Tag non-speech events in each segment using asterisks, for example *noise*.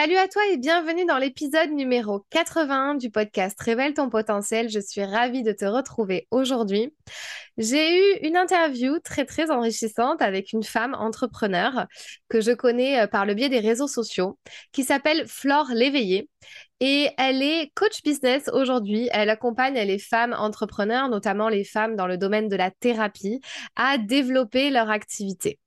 Salut à toi et bienvenue dans l'épisode numéro 81 du podcast Révèle ton potentiel. Je suis ravie de te retrouver aujourd'hui. J'ai eu une interview très très enrichissante avec une femme entrepreneur que je connais euh, par le biais des réseaux sociaux qui s'appelle Flore Léveillé et elle est coach business aujourd'hui. Elle accompagne les femmes entrepreneurs, notamment les femmes dans le domaine de la thérapie, à développer leur activité.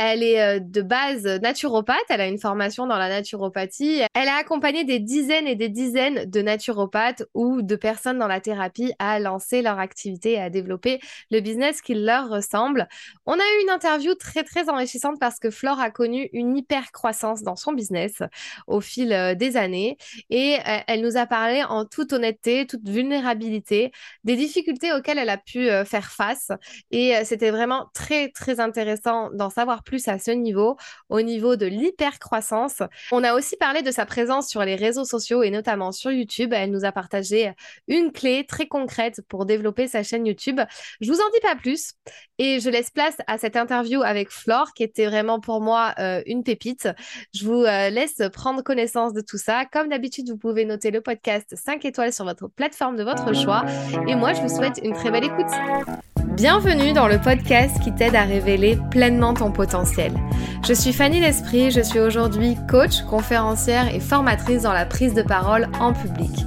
Elle est euh, de base naturopathe, elle a une formation dans la naturopathie. Elle a accompagné des dizaines et des dizaines de naturopathes ou de personnes dans la thérapie à lancer leur activité et à développer le business qui leur ressemble. On a eu une interview très très enrichissante parce que Flore a connu une hyper croissance dans son business au fil euh, des années et euh, elle nous a parlé en toute honnêteté, toute vulnérabilité des difficultés auxquelles elle a pu faire face et c'était vraiment très très intéressant d'en savoir plus à ce niveau, au niveau de l'hypercroissance. On a aussi parlé de sa présence sur les réseaux sociaux et notamment sur YouTube. Elle nous a partagé une clé très concrète pour développer sa chaîne YouTube. Je vous en dis pas plus et je laisse place à cette interview avec Flore qui était vraiment pour moi euh, une pépite. Je vous euh, laisse prendre connaissance de tout ça. Comme d'habitude, vous pouvez noter le podcast 5 étoiles sur votre plateforme de votre choix. Et moi, je vous souhaite une très belle écoute. Bienvenue dans le podcast qui t'aide à révéler pleinement ton potentiel. Je suis Fanny L'Esprit, je suis aujourd'hui coach, conférencière et formatrice dans la prise de parole en public.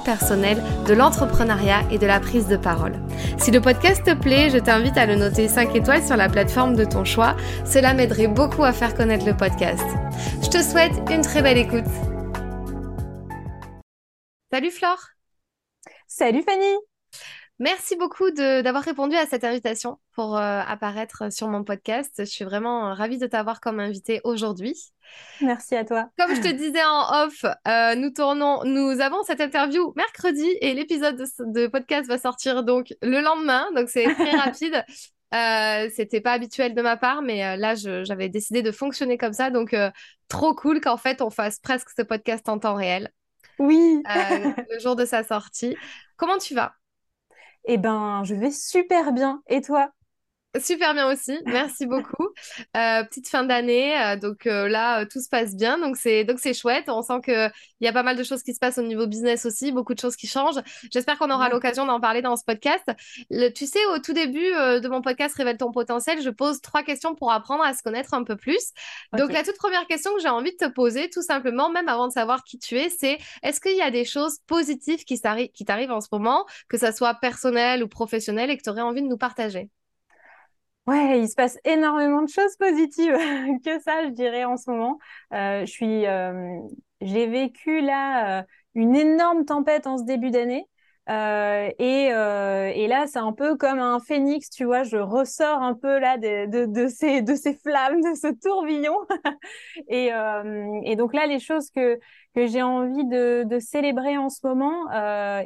personnel, de l'entrepreneuriat et de la prise de parole. Si le podcast te plaît, je t'invite à le noter 5 étoiles sur la plateforme de ton choix. Cela m'aiderait beaucoup à faire connaître le podcast. Je te souhaite une très belle écoute. Salut Flore. Salut Fanny. Merci beaucoup d'avoir répondu à cette invitation pour euh, apparaître sur mon podcast. Je suis vraiment ravie de t'avoir comme invitée aujourd'hui. Merci à toi. Comme je te *laughs* disais en off, euh, nous tournons, nous avons cette interview mercredi et l'épisode de, podcast va sortir donc le lendemain, donc c'est très *laughs* rapide. Euh, c'était pas habituel de ma part, mais là j'avais décidé de fonctionner comme ça, donc trop cool qu'en fait on fasse presque ce podcast en temps réel. Oui. Euh, le jour de sa sortie. Comment tu vas? Eh ben, je vais super bien. Et toi? Super bien aussi, merci beaucoup. Euh, petite fin d'année, euh, donc euh, là tout se passe bien, donc c'est donc c'est chouette. On sent que il y a pas mal de choses qui se passent au niveau business aussi, beaucoup de choses qui changent. J'espère qu'on aura l'occasion d'en parler dans ce podcast. tu sais, au tout début de mon podcast Révèle ton potentiel, je pose trois questions pour apprendre à se connaître un peu plus. Donc la toute première question que j'ai envie de te poser, tout simplement, même avant de savoir qui tu es, c'est est-ce qu'il y a des choses positives qui t'arrivent en ce moment, que ça soit personnel ou professionnel, et que tu aurais envie de nous partager? Ouais, il se passe énormément de choses positives *laughs* que ça, je dirais, en ce moment. Euh, je euh, j'ai vécu là euh, une énorme tempête en ce début d'année. et, et là, c'est un peu comme un phénix, tu vois, je ressors un peu là de, de, ces, de ces flammes, de ce tourbillon. *laughs* et, et donc là, les choses que, que j'ai envie de, de célébrer en ce moment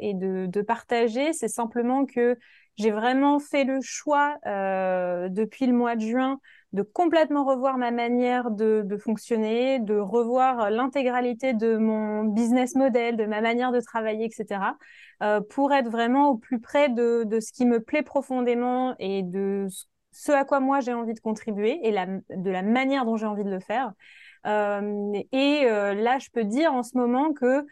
et de partager, c'est simplement que j'ai vraiment fait le choix euh, depuis le mois de juin de complètement revoir ma manière de, de fonctionner, de revoir l'intégralité de mon business model, de ma manière de travailler, etc., euh, pour être vraiment au plus près de, de, ce qui me plaît profondément et de ce à quoi moi j'ai envie de contribuer et la, de la manière dont j'ai envie de le faire. Euh, et euh, là, je peux dire en ce moment que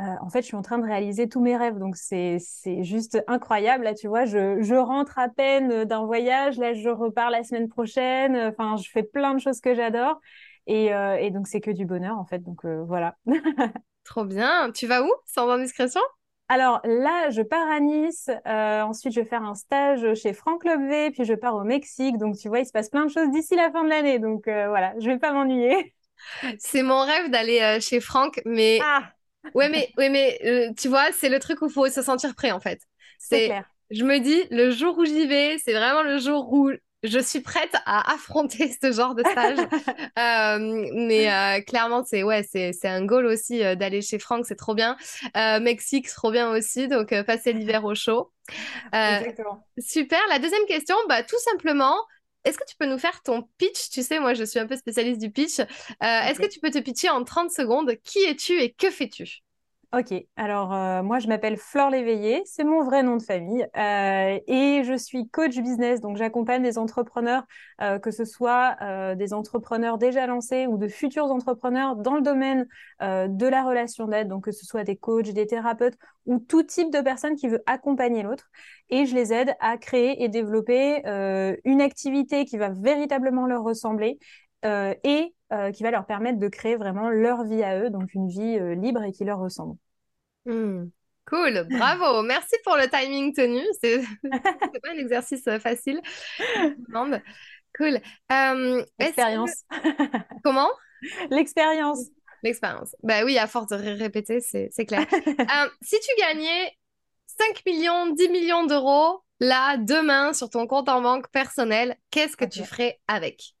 euh, en fait, je suis en train de réaliser tous mes rêves. Donc, c'est, juste incroyable. Là, tu vois, je, je rentre à peine d'un voyage. Là, je repars la semaine prochaine. Enfin, je fais plein de choses que j'adore. Et, euh, et donc, c'est que du bonheur, en fait. Donc, euh, voilà. *laughs* Trop bien. Tu vas où, sans indiscrétion alors là, je pars à Nice. ensuite, je vais faire un stage chez Franck Lobvé. Puis, je pars au Mexique. Donc, tu vois, il se passe plein de choses d'ici la fin de l'année. Donc, voilà, je vais pas m'ennuyer. C'est mon rêve d'aller chez Franck, mais ah Ouais, mais, ouais, mais euh, tu vois, c'est le truc où il faut se sentir prêt en fait. C'est clair. Je me dis, le jour où j'y vais, c'est vraiment le jour où je suis prête à affronter ce genre de stage. *laughs* mais clairement, c'est ouais, c'est un goal aussi d'aller chez Franck, c'est trop bien. Mexique, c'est trop bien aussi, donc passer l'hiver au chaud. Exactement. Super. La deuxième question, bah, tout simplement, est-ce que tu peux nous faire ton pitch? Tu sais, moi, je suis un peu spécialiste du pitch. Est-ce que tu peux te pitcher en 30 secondes? Qui es-tu et que fais-tu? Ok, alors euh, moi je m'appelle Flore Léveillé, c'est mon vrai nom de famille euh, et je suis coach business, donc j'accompagne des entrepreneurs, euh, que ce soit des entrepreneurs déjà lancés ou de futurs entrepreneurs dans le domaine de la relation d'aide, donc que ce soit des coachs, des thérapeutes ou tout type de personne qui veut accompagner l'autre et je les aide à créer et développer une activité qui va véritablement leur ressembler euh, et euh, qui va leur permettre de créer vraiment leur vie à eux, donc une vie euh, libre et qui leur ressemble. Hmm. Cool, bravo, *laughs* merci pour le timing tenu. C'est *laughs* pas un exercice facile. Cool. L'expérience. *laughs* Comment? L'expérience. L'expérience. Bah oui, à force de répéter, c'est clair. si tu gagnais 5 millions, 10 millions d'euros, là, demain, sur ton compte en banque personnel, qu'est-ce que tu ferais avec?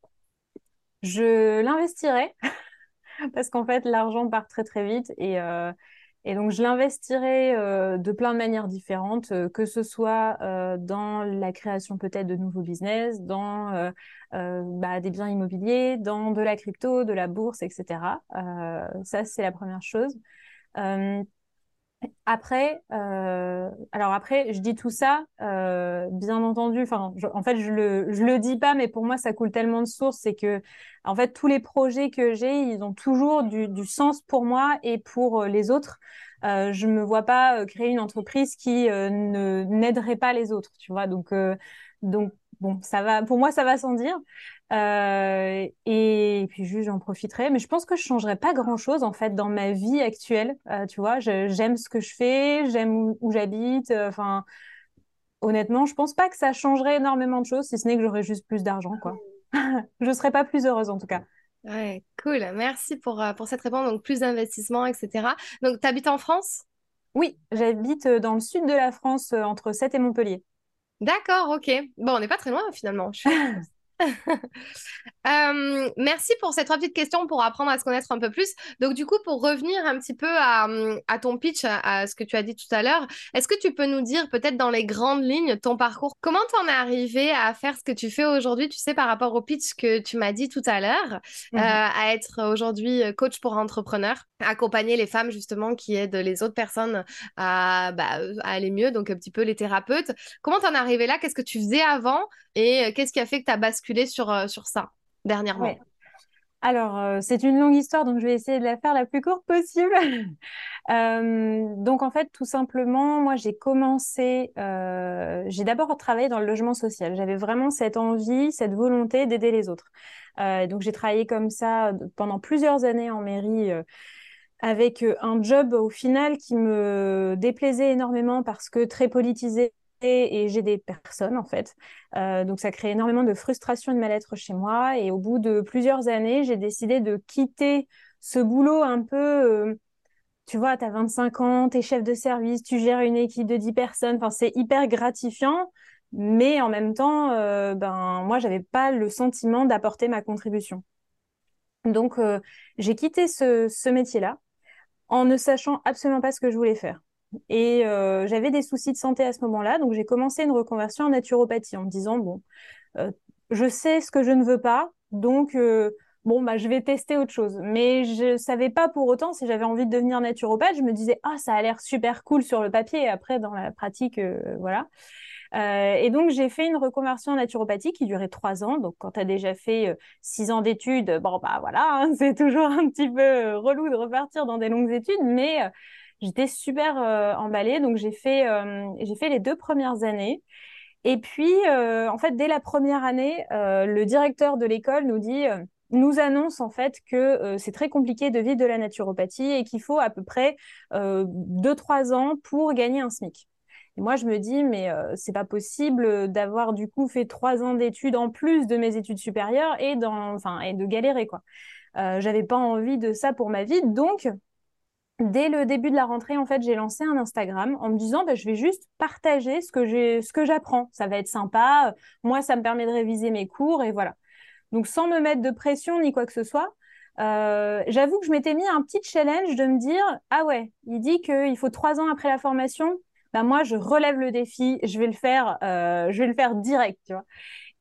Je l'investirais *laughs* parce qu'en fait, l'argent part très très vite et, euh, et donc je l'investirais euh, de plein de manières différentes, euh, que ce soit dans la création peut-être de nouveaux business, dans bah, des biens immobiliers, dans de la crypto, de la bourse, etc. ça, c'est la première chose. Après, euh, alors après, je dis tout ça, euh, bien entendu. Enfin, en fait, je le, je le dis pas, mais pour moi, ça coule tellement de sources, c'est que, en fait, tous les projets que j'ai, ils ont toujours du, du sens pour moi et pour euh, les autres. Euh, je me vois pas euh, créer une entreprise qui euh, ne n'aiderait pas les autres, tu vois. Donc, donc bon, ça va. Pour moi, ça va sans dire. Euh, et, puis juste, j'en profiterai. Mais je pense que je changerai pas grand-chose en fait dans ma vie actuelle. Euh, tu vois, j'aime ce que je fais, j'aime où, j'habite. Euh, enfin, honnêtement, je pense pas que ça changerait énormément de choses, si ce n'est que j'aurais juste plus d'argent, quoi. *laughs* je serais pas plus heureuse en tout cas. Ouais, cool. Merci pour, pour cette réponse. Donc, plus d'investissement, etc. Donc, tu habites en France? Oui, j'habite dans le sud de la France, entre Sète et Montpellier. D'accord, ok. Bon, on n'est pas très loin finalement. Je suis... *laughs* *laughs* Euh, merci pour ces trois petites questions pour apprendre à se connaître un peu plus. Donc, du coup, pour revenir un petit peu à, ton pitch, à, ce que tu as dit tout à l'heure, est-ce que tu peux nous dire peut-être dans les grandes lignes ton parcours, comment tu en es arrivé à faire ce que tu fais aujourd'hui, tu sais, par rapport au pitch que tu m'as dit tout à l'heure, euh, mhm. à être aujourd'hui coach pour entrepreneurs, accompagner les femmes justement qui aident les autres personnes à, bah, à aller mieux, donc un petit peu les thérapeutes. Comment tu en es arrivé là? Qu'est-ce que tu faisais avant et euh, qu'est-ce qui a fait que tu as basculé sur, euh, sur ça dernièrement? Alors, euh, c'est une longue histoire, donc je vais essayer de la faire la plus courte possible. *laughs* donc, en fait, tout simplement, moi, j'ai commencé, j'ai d'abord travaillé dans le logement social. J'avais vraiment cette envie, cette volonté d'aider les autres. donc, j'ai travaillé comme ça pendant plusieurs années en mairie avec un job au final qui me déplaisait énormément parce que très politisé et j'ai des personnes en fait. Euh, donc ça crée énormément de frustration et de mal-être chez moi. Et au bout de plusieurs années, j'ai décidé de quitter ce boulot un peu, euh, tu vois, tu as 25 ans, tu es chef de service, tu gères une équipe de 10 personnes, enfin, c'est hyper gratifiant. Mais en même temps, euh, ben, moi, j'avais pas le sentiment d'apporter ma contribution. Donc, j'ai quitté ce métier-là en ne sachant absolument pas ce que je voulais faire. Et euh, j'avais des soucis de santé à ce moment-là, donc j'ai commencé une reconversion en naturopathie en me disant bon, euh, je sais ce que je ne veux pas, donc euh, bon bah je vais tester autre chose. Mais je savais pas pour autant si j'avais envie de devenir naturopathe. Je me disais ah ça a l'air super cool sur le papier, et après dans la pratique voilà. et donc j'ai fait une reconversion en naturopathie qui durait trois ans. Donc quand tu as déjà fait six ans d'études, bon bah voilà, hein, *laughs* c'est toujours un petit peu relou de repartir dans des longues études, mais J'étais super euh, emballée, donc j'ai fait, euh, j'ai fait les deux premières années. Et puis, euh, en fait, dès la première année, le directeur de l'école nous dit, nous annonce en fait que c'est très compliqué de vivre de la naturopathie et qu'il faut à peu près deux trois ans pour gagner un SMIC. Et moi, je me dis, mais c'est pas possible d'avoir du coup fait trois ans d'études en plus de mes études supérieures et, dans, et de galérer quoi. J'avais pas envie de ça pour ma vie, donc dès le début de la rentrée, en fait, j'ai lancé un Instagram en me disant, bah, je vais juste partager ce que j'apprends. Ça va être sympa. Moi, ça me permet de réviser mes cours et voilà. Donc, sans me mettre de pression ni quoi que ce soit, euh, j'avoue que je m'étais mis un petit challenge de me dire, ah ouais, il dit qu'il faut trois ans après la formation. Bah moi, je relève le défi, je vais le faire, euh, je vais le faire direct.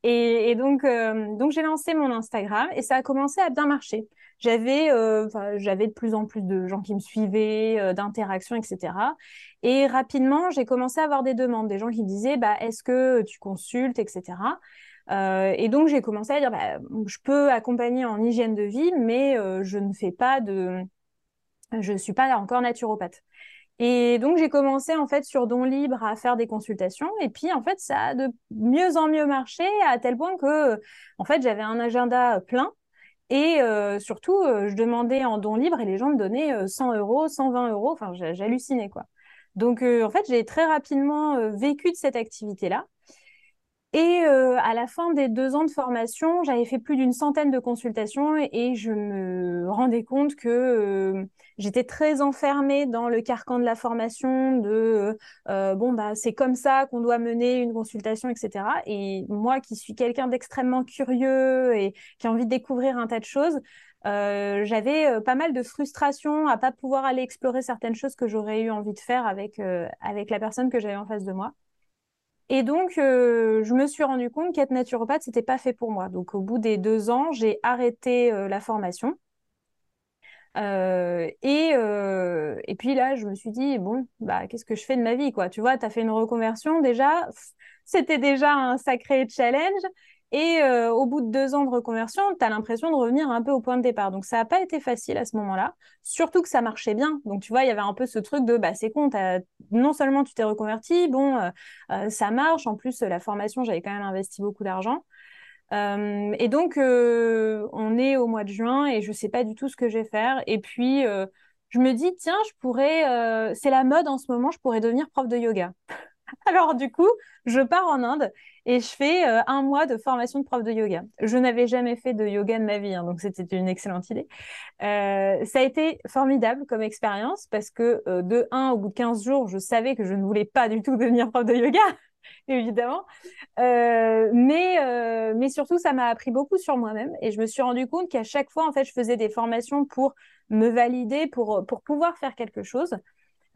Et, donc, euh, donc j'ai lancé mon Instagram et ça a commencé à bien marcher j'avais euh, j'avais de plus en plus de gens qui me suivaient, euh, d'interactions, etc. Et rapidement, j'ai commencé à avoir des demandes, des gens qui disaient bah, est-ce que tu consultes, etc. Euh, et donc, j'ai commencé à dire bah, je peux accompagner en hygiène de vie, mais je ne fais pas de. Je suis pas encore naturopathe. Et donc, j'ai commencé en fait sur Don Libre à faire des consultations. Et puis, en fait, ça a de mieux en mieux marché à tel point que, en fait, j'avais un agenda plein. Et euh, surtout, euh, je demandais en don libre et les gens me donnaient 100 euh, euros, 120 euros. Enfin, j'hallucinais, quoi. Donc, en fait, j'ai très rapidement vécu de cette activité-là. Et euh, à la fin des deux ans de formation, j'avais fait plus d'une centaine de consultations et, je me rendais compte que euh, j'étais très enfermée dans le carcan de la formation, de euh, bon bah c'est comme ça qu'on doit mener une consultation, etc. Et moi qui suis quelqu'un d'extrêmement curieux et qui a envie de découvrir un tas de choses, j'avais pas mal de frustration à pas pouvoir aller explorer certaines choses que j'aurais eu envie de faire avec avec la personne que j'avais en face de moi. Et donc, euh, je me suis rendu compte qu'être naturopathe, c'était pas fait pour moi. Donc, au bout des deux ans, j'ai arrêté euh, la formation. Euh, et, et puis là, je me suis dit, bon, bah, qu'est-ce que je fais de ma vie, quoi? Tu vois, tu as fait une reconversion déjà, c'était déjà un sacré challenge. Et euh, au bout de deux ans de reconversion, tu as l'impression de revenir un peu au point de départ. Donc, ça n'a pas été facile à ce moment-là, surtout que ça marchait bien. Donc, tu vois, il y avait un peu ce truc de, bah, c'est con, non seulement tu t'es reconverti, bon, euh, euh, ça marche. En plus, la formation, j'avais quand même investi beaucoup d'argent. et donc, on est au mois de juin et je ne sais pas du tout ce que je vais faire. Et puis, je me dis, tiens, je pourrais, c'est la mode en ce moment, je pourrais devenir prof de yoga. *laughs* Alors du coup, je pars en Inde et je fais euh, un mois de formation de prof de yoga. Je n'avais jamais fait de yoga de ma vie, hein, donc c'était une excellente idée. Euh, ça a été formidable comme expérience parce que euh, de 1 au bout de 15 jours, je savais que je ne voulais pas du tout *laughs* devenir prof de yoga, *laughs* évidemment. mais, mais surtout, ça m'a appris beaucoup sur moi-même et je me suis rendu compte qu'à chaque fois, en fait, je faisais des formations pour me valider, pour, pour pouvoir faire quelque chose.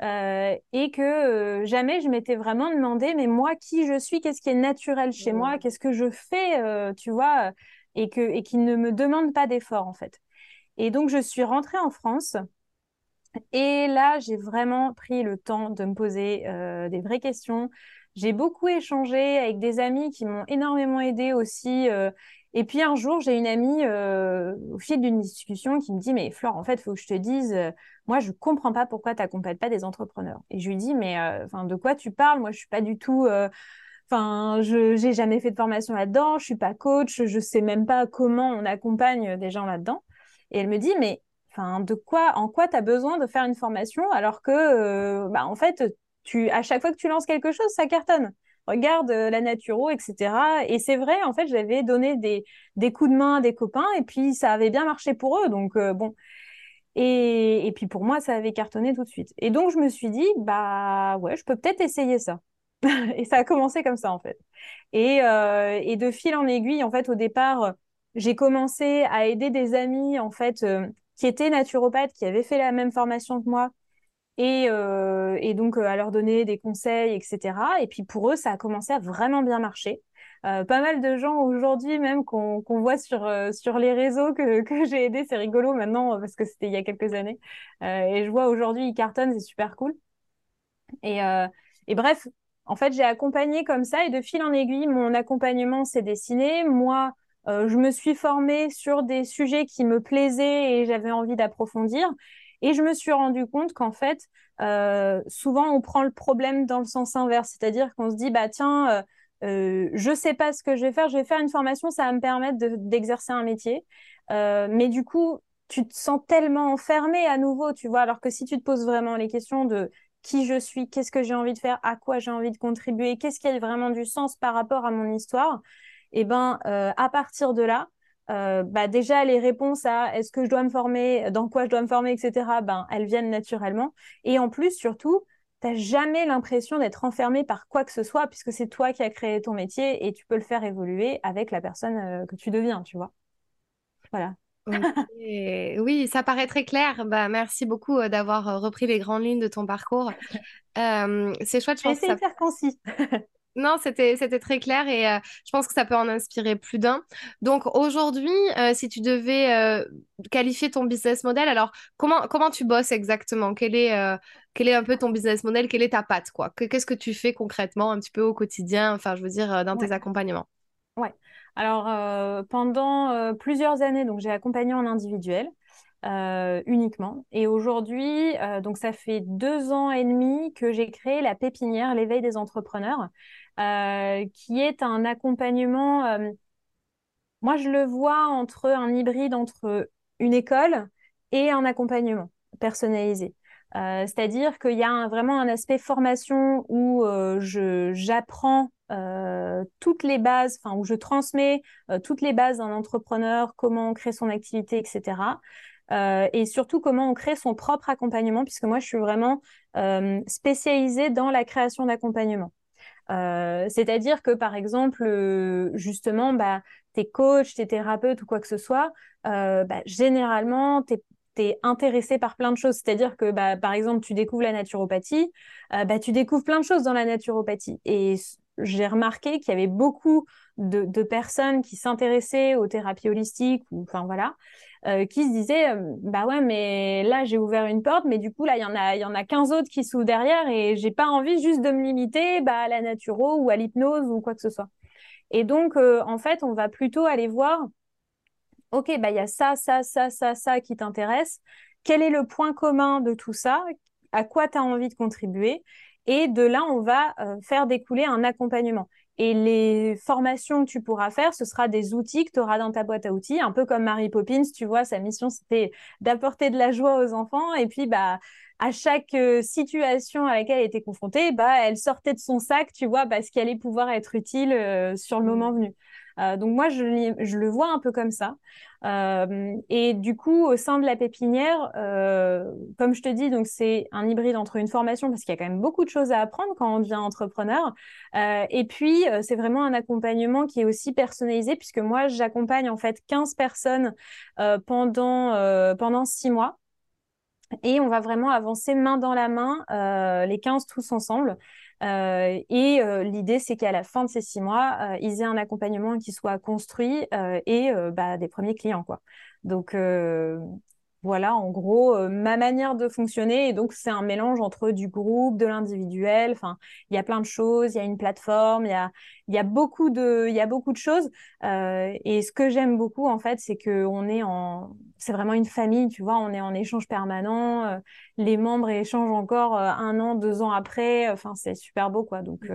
Euh, et que euh, jamais je m'étais vraiment demandé, mais moi, qui je suis, qu'est-ce qui est naturel chez moi, mmh. qu'est-ce que je fais, euh, tu vois, et, que, et qui ne me demande pas d'effort, en fait. Et donc, je suis rentrée en France. Et là, j'ai vraiment pris le temps de me poser des vraies questions. J'ai beaucoup échangé avec des amis qui m'ont énormément aidé aussi. Et puis un jour, j'ai une amie au fil d'une discussion qui me dit Mais Flore, en fait, il faut que je te dise, moi, je comprends pas pourquoi tu n'accompagnes pas des entrepreneurs. Et je lui dis, mais euh, de quoi tu parles? Moi, je suis pas du tout. Euh, enfin, je n'ai jamais fait de formation là-dedans. Je suis pas coach. Je sais même pas comment on accompagne des gens là-dedans. Et elle me dit, mais de quoi, en quoi tu as besoin de faire une formation alors que, euh, bah, en fait, tu, à chaque fois que tu lances quelque chose, ça cartonne? Regarde la naturo, etc. Et c'est vrai, en fait, j'avais donné des, des, coups de main à des copains et puis ça avait bien marché pour eux. Donc, bon, et, puis pour moi, ça avait cartonné tout de suite. Et donc je me suis dit, bah ouais, je peux peut-être essayer ça. *laughs* et ça a commencé comme ça en fait. Et, euh, et, de fil en aiguille, en fait, au départ, j'ai commencé à aider des amis en fait euh, qui étaient naturopathes, qui avaient fait la même formation que moi. Et, euh, et donc à leur donner des conseils, etc. Et puis pour eux, ça a commencé à vraiment bien marcher. Euh, pas mal de gens aujourd'hui même qu'on voit sur, euh, sur les réseaux que, *laughs* que j'ai aidé. C'est rigolo maintenant parce que c'était il y a quelques années. Euh, et je vois aujourd'hui, ils cartonnent, c'est super cool. Et, et bref, en fait, j'ai accompagné comme ça et de fil en aiguille, mon accompagnement s'est dessiné. Moi, je me suis formée sur des sujets qui me plaisaient et j'avais envie d'approfondir. Et je me suis rendu compte qu'en fait, souvent, on prend le problème dans le sens inverse, c'est-à-dire qu'on se dit, bah tiens, euh, je sais pas ce que je vais faire, je vais faire une formation, ça va me permettre d'exercer un métier. Euh, mais du coup, tu te sens tellement enfermé à nouveau, tu vois, alors que si tu te poses vraiment les questions de qui je suis, qu'est-ce que j'ai envie de faire, à quoi j'ai envie de contribuer, qu'est-ce qui a vraiment du sens par rapport à mon histoire, et eh ben, euh, à partir de là, bah déjà les réponses à est-ce que je dois me former, dans quoi je dois me former, etc. Ben elles viennent naturellement. Et en plus surtout, t'as jamais l'impression d'être enfermé par quoi que ce soit puisque c'est toi qui as créé ton métier et tu peux le faire évoluer avec la personne que tu deviens, tu vois. Voilà. Oui, ça paraît très clair. Bah, merci beaucoup euh, d'avoir euh, repris les grandes lignes de ton parcours. *laughs* Euh, c'est chouette, je pense. de faire concis. Non, c'était c'était très clair et je pense que ça peut en inspirer plus d'un. Donc aujourd'hui, si tu devais qualifier ton business model, alors comment comment tu bosses exactement? Quel est quel est un peu ton business model? Quelle est ta patte quoi? Qu'est-ce que tu fais concrètement un petit peu au quotidien? Enfin, je veux dire dans tes accompagnements. Ouais. Alors, euh, pendant euh, plusieurs années, donc j'ai accompagné en individuel euh, uniquement. Et aujourd'hui, donc ça fait deux ans et demi que j'ai créé la pépinière, l'éveil des entrepreneurs, qui est un accompagnement. moi, je le vois entre un hybride entre une école et un accompagnement personnalisé. C'est-à-dire qu'il y a vraiment un aspect formation où j'apprends euh, toutes les bases, enfin où je transmets euh, toutes les bases d'un entrepreneur, comment on crée son activité, etc. Euh, et surtout comment on crée son propre accompagnement, puisque moi je suis vraiment spécialisée dans la création d'accompagnement. C'est-à-dire que par exemple, justement, bah, tes coachs, tes thérapeutes ou quoi que ce soit, bah, généralement, tu es intéressé par plein de choses. C'est-à-dire que, bah, par exemple, tu découvres la naturopathie, tu découvres plein de choses dans la naturopathie. Et j'ai remarqué qu'il y avait beaucoup de, personnes qui s'intéressaient aux thérapies holistiques, ou enfin voilà, euh, qui se disaient euh, bah ouais, mais là j'ai ouvert une porte, mais du coup là il y en a il y en a 15 autres qui s'ouvrent derrière et j'ai pas envie juste de me limiter bah, à la naturo ou à l'hypnose ou quoi que ce soit. Et donc euh, en fait on va plutôt aller voir ok bah il y a ça ça ça ça ça qui t'intéresse. Quel est le point commun de tout ça? À quoi tu as envie de contribuer? Et de là, on va faire découler un accompagnement. Et les formations que tu pourras faire, ce sera des outils que tu auras dans ta boîte à outils, un peu comme Mary Poppins, tu vois, sa mission, c'était d'apporter de la joie aux enfants. Et puis, bah, à chaque euh, situation à laquelle elle était confrontée, bah, elle sortait de son sac, tu vois, parce qu'elle allait pouvoir être utile euh, sur le mmh. moment venu. Euh, donc moi, je, le vois un peu comme ça. Euh, et du coup, au sein de la pépinière, euh, comme je te dis, donc c'est un hybride entre une formation parce qu'il y a quand même beaucoup de choses à apprendre quand on devient entrepreneur. et puis, c'est vraiment un accompagnement qui est aussi personnalisé puisque moi, j'accompagne en fait 15 personnes pendant pendant six mois. Et on va vraiment avancer main dans la main, les 15 tous ensemble. Euh, et euh, l'idée, c'est qu'à la fin de ces six mois, euh, ils aient un accompagnement qui soit construit et bah, des premiers clients. Quoi. Donc, voilà, en gros, ma manière de fonctionner. Et donc, c'est un mélange entre du groupe, de l'individuel. Enfin, il y a plein de choses. Il y a une plateforme. Il y a, y a beaucoup de, il y a beaucoup de choses. et ce que j'aime beaucoup, en fait, c'est que on est en, c'est vraiment une famille. Tu vois, on est en échange permanent. les membres échangent encore un an, deux ans après. Enfin, c'est super beau, quoi. Donc,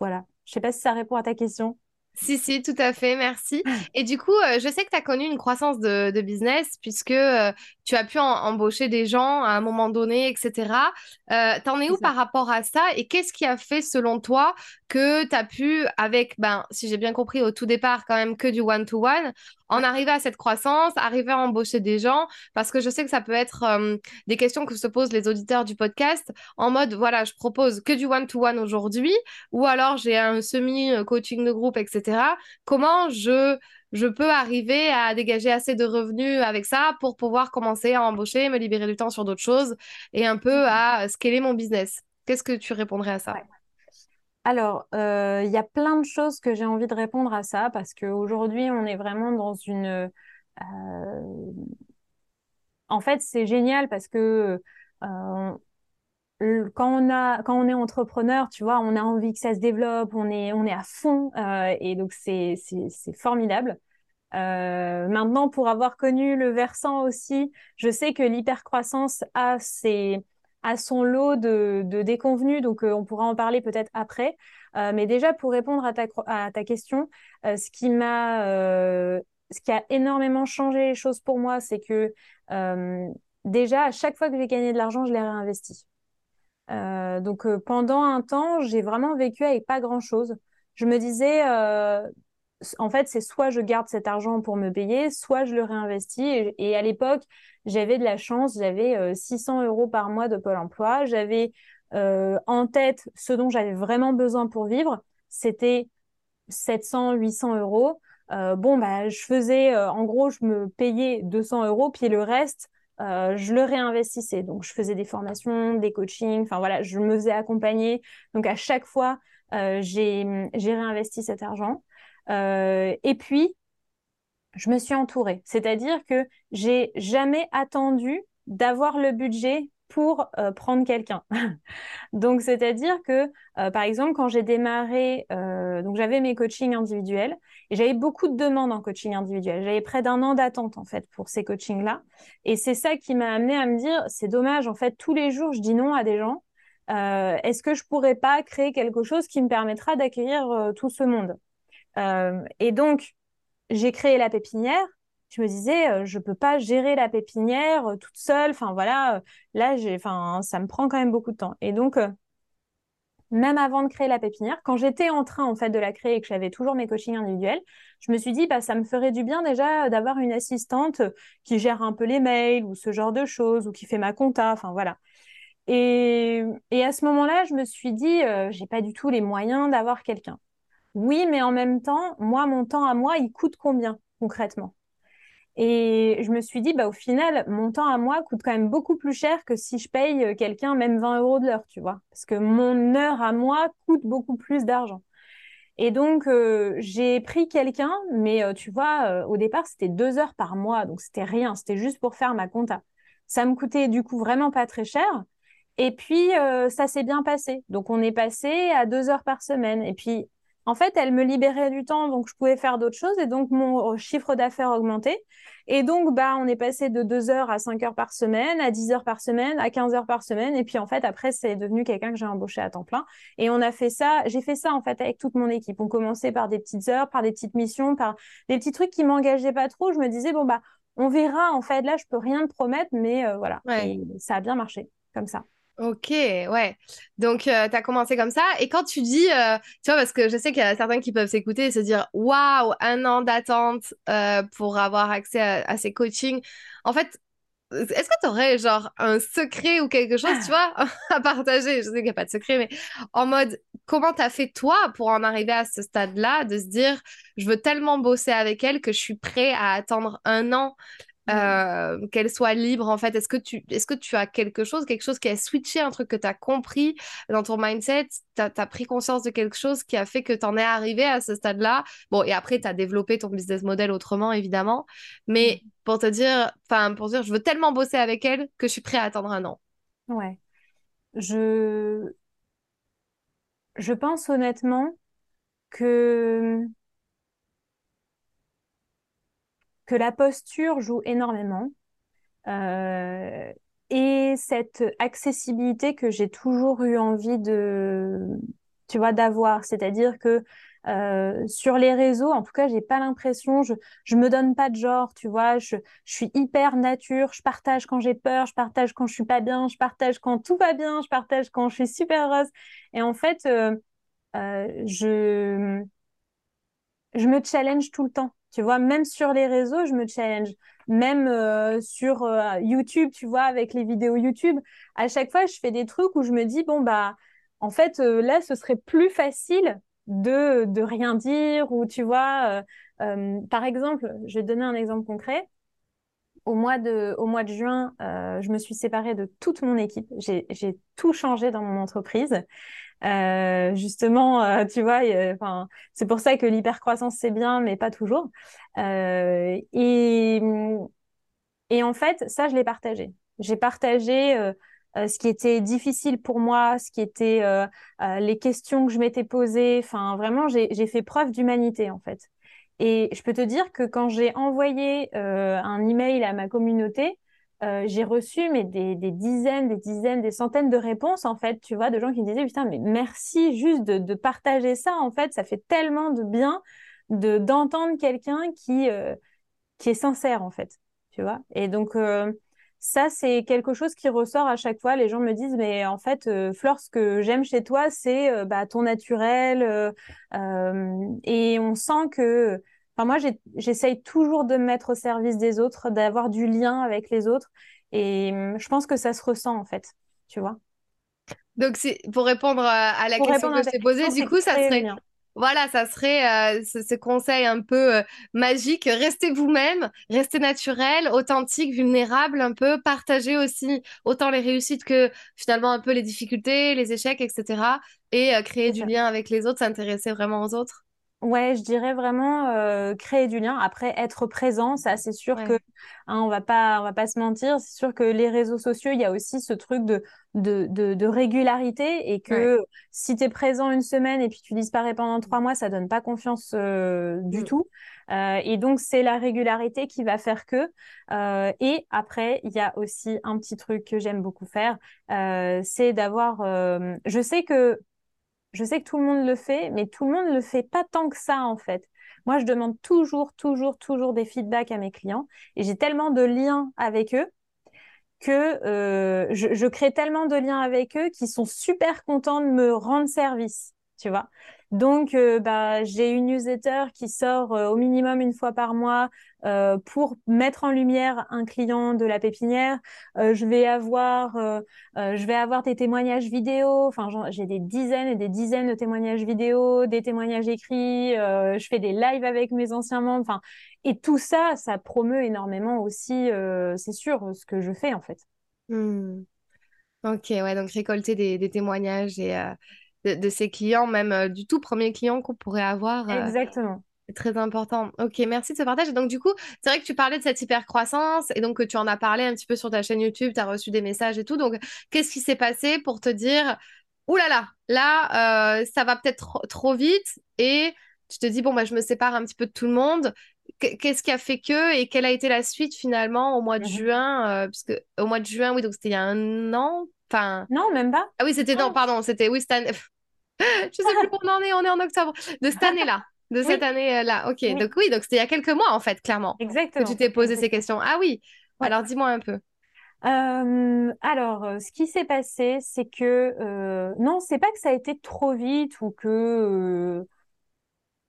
voilà. Je sais pas si ça répond à ta question. Si, si, tout à fait, merci. Et du coup, euh, je sais que tu as connu une croissance de, business puisque euh, tu as pu embaucher des gens à un moment donné, etc. Euh, T'en es où par rapport à ça et qu'est-ce qui a fait, selon toi, que tu as pu, avec, ben, si j'ai bien compris, au tout départ, quand même que du one-to-one, en arriver à cette croissance, arriver à embaucher des gens, parce que je sais que ça peut être euh, des questions que se posent les auditeurs du podcast, en mode, voilà, je propose que du one-to-one aujourd'hui, ou alors j'ai un semi-coaching de groupe, etc. Comment je, je peux arriver à dégager assez de revenus avec ça pour pouvoir commencer à embaucher, me libérer du temps sur d'autres choses et un peu à scaler mon business. Qu'est-ce que tu répondrais à ça? Alors, euh, il y a plein de choses que j'ai envie de répondre à ça parce qu'aujourd'hui, on est vraiment dans une... Euh, en fait, c'est génial parce que euh, quand on a, quand on est entrepreneur, tu vois, on a envie que ça se développe, on est, on est à fond et donc c'est, formidable. maintenant, pour avoir connu le versant aussi, je sais que l'hypercroissance a ses, à son lot de, de déconvenus, donc euh, on pourra en parler peut-être après. Euh, mais déjà, pour répondre à ta, à ta question, euh, ce qui ce qui a énormément changé les choses pour moi, c'est que déjà, à chaque fois que j'ai gagné de l'argent, je l'ai réinvesti. Donc pendant un temps, j'ai vraiment vécu avec pas grand-chose. Je me disais, en fait, c'est soit je garde cet argent pour me payer, soit je le réinvestis. Et, à l'époque, j'avais de la chance, j'avais 600 euros par mois de Pôle emploi. J'avais en tête ce dont j'avais vraiment besoin pour vivre, c'était 700, 800 euros. bon, bah, je faisais, en gros, je me payais 200 euros, puis le reste, euh, je le réinvestissais. Donc, je faisais des formations, des coachings, enfin voilà, je me faisais accompagner. Donc, à chaque fois, euh, j'ai réinvesti cet argent. Euh, et puis, je me suis entourée. C'est-à-dire que j'ai jamais attendu d'avoir le budget pour prendre quelqu'un. *laughs* donc, c'est-à-dire que, par exemple, quand j'ai démarré, donc j'avais mes coachings individuels j'avais beaucoup de demandes en coaching individuel. J'avais près d'un an d'attente, en fait, pour ces coachings-là. Et c'est ça qui m'a amené à me dire, c'est dommage, en fait, tous les jours, je dis non à des gens. Est-ce que je pourrais pas créer quelque chose qui me permettra d'accueillir tout ce monde? Et donc, j'ai créé la pépinière je me disais, je euh, peux pas gérer la pépinière euh, toute seule. Enfin voilà, euh, là, j'ai, ça me prend quand même beaucoup de temps. Et donc, même avant de créer la pépinière, quand j'étais en train en fait de la créer et que j'avais toujours mes coachings individuels, je me suis dit, bah, ça me ferait du bien déjà d'avoir une assistante qui gère un peu les mails ou ce genre de choses ou qui fait ma compta. Enfin voilà. Et, à ce moment-là, je me suis dit, j'ai pas du tout les moyens d'avoir quelqu'un. Oui, mais en même temps, moi, mon temps à moi, il coûte combien concrètement? Et je me suis dit, bah, au final, mon temps à moi coûte quand même beaucoup plus cher que si je paye euh, quelqu'un même 20 euros de l'heure, tu vois. Parce que mon heure à moi coûte beaucoup plus d'argent. Et donc, euh, j'ai pris quelqu'un, mais euh, tu vois, au départ, c'était deux heures par mois. Donc, c'était rien. C'était juste pour faire ma compta. Ça me coûtait du coup vraiment pas très cher. Et puis, ça s'est bien passé. Donc, on est passé à deux heures par semaine. Et puis, en fait, elle me libérait du temps, donc je pouvais faire d'autres choses et donc mon chiffre d'affaires augmentait. Et donc, bah, on est passé de 2 heures à 5 heures par semaine, à 10 heures par semaine, à 15 heures par semaine. Et puis, en fait, après, c'est devenu quelqu'un que j'ai embauché à temps plein. Et on a fait ça, j'ai fait ça, en fait, avec toute mon équipe. On commençait par des petites heures, par des petites missions, par des petits trucs qui m'engageaient pas trop. Je me disais, bon, bah, on verra, en fait. Là, je peux rien te promettre, mais euh, voilà. Et ça a bien marché, comme ça. Ok, ouais. Donc, euh, tu as commencé comme ça. Et quand tu dis, euh, tu vois, parce que je sais qu'il y a certains qui peuvent s'écouter et se dire, waouh, un an d'attente euh, pour avoir accès à, ces coachings. En fait, est-ce que tu aurais genre un secret ou quelque chose, tu vois, *laughs* à partager? Je sais qu'il n'y a pas de secret, mais en mode, comment tu as fait toi pour en arriver à ce stade-là, de se dire, je veux tellement bosser avec elle que je suis prêt à attendre un an euh, qu'elle soit libre en fait Est-ce que, tu, est-ce que tu as quelque chose, quelque chose qui a switché, un truc que tu as compris dans ton mindset? Tu as, pris conscience de quelque chose qui a fait que tu en es arrivé à ce stade-là? Bon, et après, tu as développé ton business model autrement, évidemment. Mais mmh. pour te dire, enfin, pour dire, je veux tellement bosser avec elle que je suis prêt à attendre un an. Ouais. Je, je pense honnêtement que que la posture joue énormément euh, et cette accessibilité que j'ai toujours eu envie de, tu vois, d'avoir. C'est-à-dire que euh, sur les réseaux, en tout cas, j'ai pas l'impression, je, je me donne pas de genre, tu vois, je, je suis hyper nature, je partage quand j'ai peur, je partage quand je suis pas bien, je partage quand tout va bien, je partage quand je suis super heureuse. Et en fait, euh, je, je me challenge tout le temps. Tu vois, même sur les réseaux, je me challenge. Même euh, sur euh, YouTube, tu vois, avec les vidéos YouTube, à chaque fois, je fais des trucs où je me dis, bon, bah, en fait, euh, là, ce serait plus facile de, de rien dire ou, tu vois, par exemple, je vais donner un exemple concret. Au mois de, au mois de juin, je me suis séparée de toute mon équipe. J'ai tout changé dans mon entreprise. Euh, justement, euh, tu vois, enfin, c'est pour ça que l'hypercroissance c'est bien, mais pas toujours. Euh, et, et en fait, ça, je l'ai partagé. J'ai partagé euh, euh, ce qui était difficile pour moi, ce qui était les questions que je m'étais posées. Enfin, vraiment, j'ai fait preuve d'humanité en fait. Et je peux te dire que quand j'ai envoyé un email à ma communauté, euh, j'ai reçu mais des, dizaines, des dizaines, des centaines de réponses en fait, tu vois, de gens qui me disaient putain mais merci juste de, partager ça en fait, ça fait tellement de bien de d'entendre quelqu'un qui euh, qui est sincère en fait, tu vois. Et donc euh, ça, c'est quelque chose qui ressort à chaque fois. Les gens me disent, mais en fait, euh, Flore, ce que j'aime chez toi, c'est euh, bah, ton naturel. Euh, et on sent que, enfin, moi, j'essaye toujours de me mettre au service des autres, d'avoir du lien avec les autres. Et hum, je pense que ça se ressent, en fait, tu vois. Donc, pour répondre à, la question que je t'ai posée, du coup, ça serait, voilà, ça serait euh, ce, conseil un peu euh, magique. Restez vous-même, restez naturel, authentique, vulnérable, un peu. Partagez aussi autant les réussites que finalement un peu les difficultés, les échecs, etc. Et euh, créer du lien avec les autres, s'intéresser vraiment aux autres. Ouais, je dirais vraiment euh, créer du lien. Après, être présent, ça, c'est sûr que hein, on va pas, on va pas se mentir. C'est sûr que les réseaux sociaux, il y a aussi ce truc de de, de, régularité et que si tu es présent une semaine et puis tu disparais pendant trois mois, ça donne pas confiance euh, du mm. tout. Euh, et donc, c'est la régularité qui va faire que. et après, il y a aussi un petit truc que j'aime beaucoup faire, c'est d'avoir. je sais que je sais que tout le monde le fait, mais tout le monde ne le fait pas tant que ça, en fait. Moi, je demande toujours, toujours, toujours des feedbacks à mes clients et j'ai tellement de liens avec eux que euh, je, je, crée tellement de liens avec eux qui sont super contents de me rendre service, tu vois. Donc, euh, bah, j'ai une newsletter qui sort euh, au minimum une fois par mois euh, pour mettre en lumière un client de la pépinière. je vais avoir, je vais avoir des témoignages vidéo. Enfin, j'ai des dizaines et des dizaines de témoignages vidéo, des témoignages écrits. je fais des lives avec mes anciens membres. Enfin, et tout ça, ça promeut énormément aussi, c'est sûr, ce que je fais en fait. Hmm. Ok, ouais, donc récolter des témoignages et de, ses clients, même euh, du tout premier client qu'on pourrait avoir. Euh, Exactement. C'est très important. Ok, merci de ce partage. Et donc, du coup, c'est vrai que tu parlais de cette hyper croissance et donc que tu en as parlé un petit peu sur ta chaîne YouTube, tu as reçu des messages et tout. Donc, qu'est-ce qui s'est passé pour te dire, Ouh là là, là, euh, ça va peut-être trop, vite et tu te dis, bon, bah, je me sépare un petit peu de tout le monde. Qu'est-ce qui a fait que et quelle a été la suite finalement au mois de mmh juin Puisque au mois de juin, oui, donc c'était il y a un an. Enfin... Non, même pas. Ah oui, c'était, non, pardon, c'était, oui, c'était je sais plus où on en est, on est en octobre. De cette année-là. De cette année-là. Ok. Donc oui, donc c'était il y a quelques mois en fait, clairement. Exactement. Que tu t'es posé ces questions. Ah oui. Alors dis-moi un peu. Euh, alors, euh, ce qui s'est passé, c'est que euh, non, c'est pas que ça a été trop vite ou que.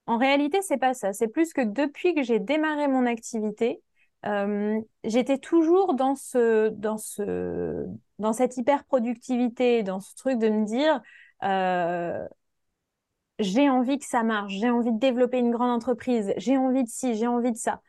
En réalité, c'est pas ça. C'est plus que depuis que j'ai démarré mon activité, j'étais toujours dans ce, dans ce, dans cette hyper productivité, dans ce truc de me dire, euh, j'ai envie que ça marche, j'ai envie de développer une grande entreprise, j'ai envie de ci, j'ai envie de ça.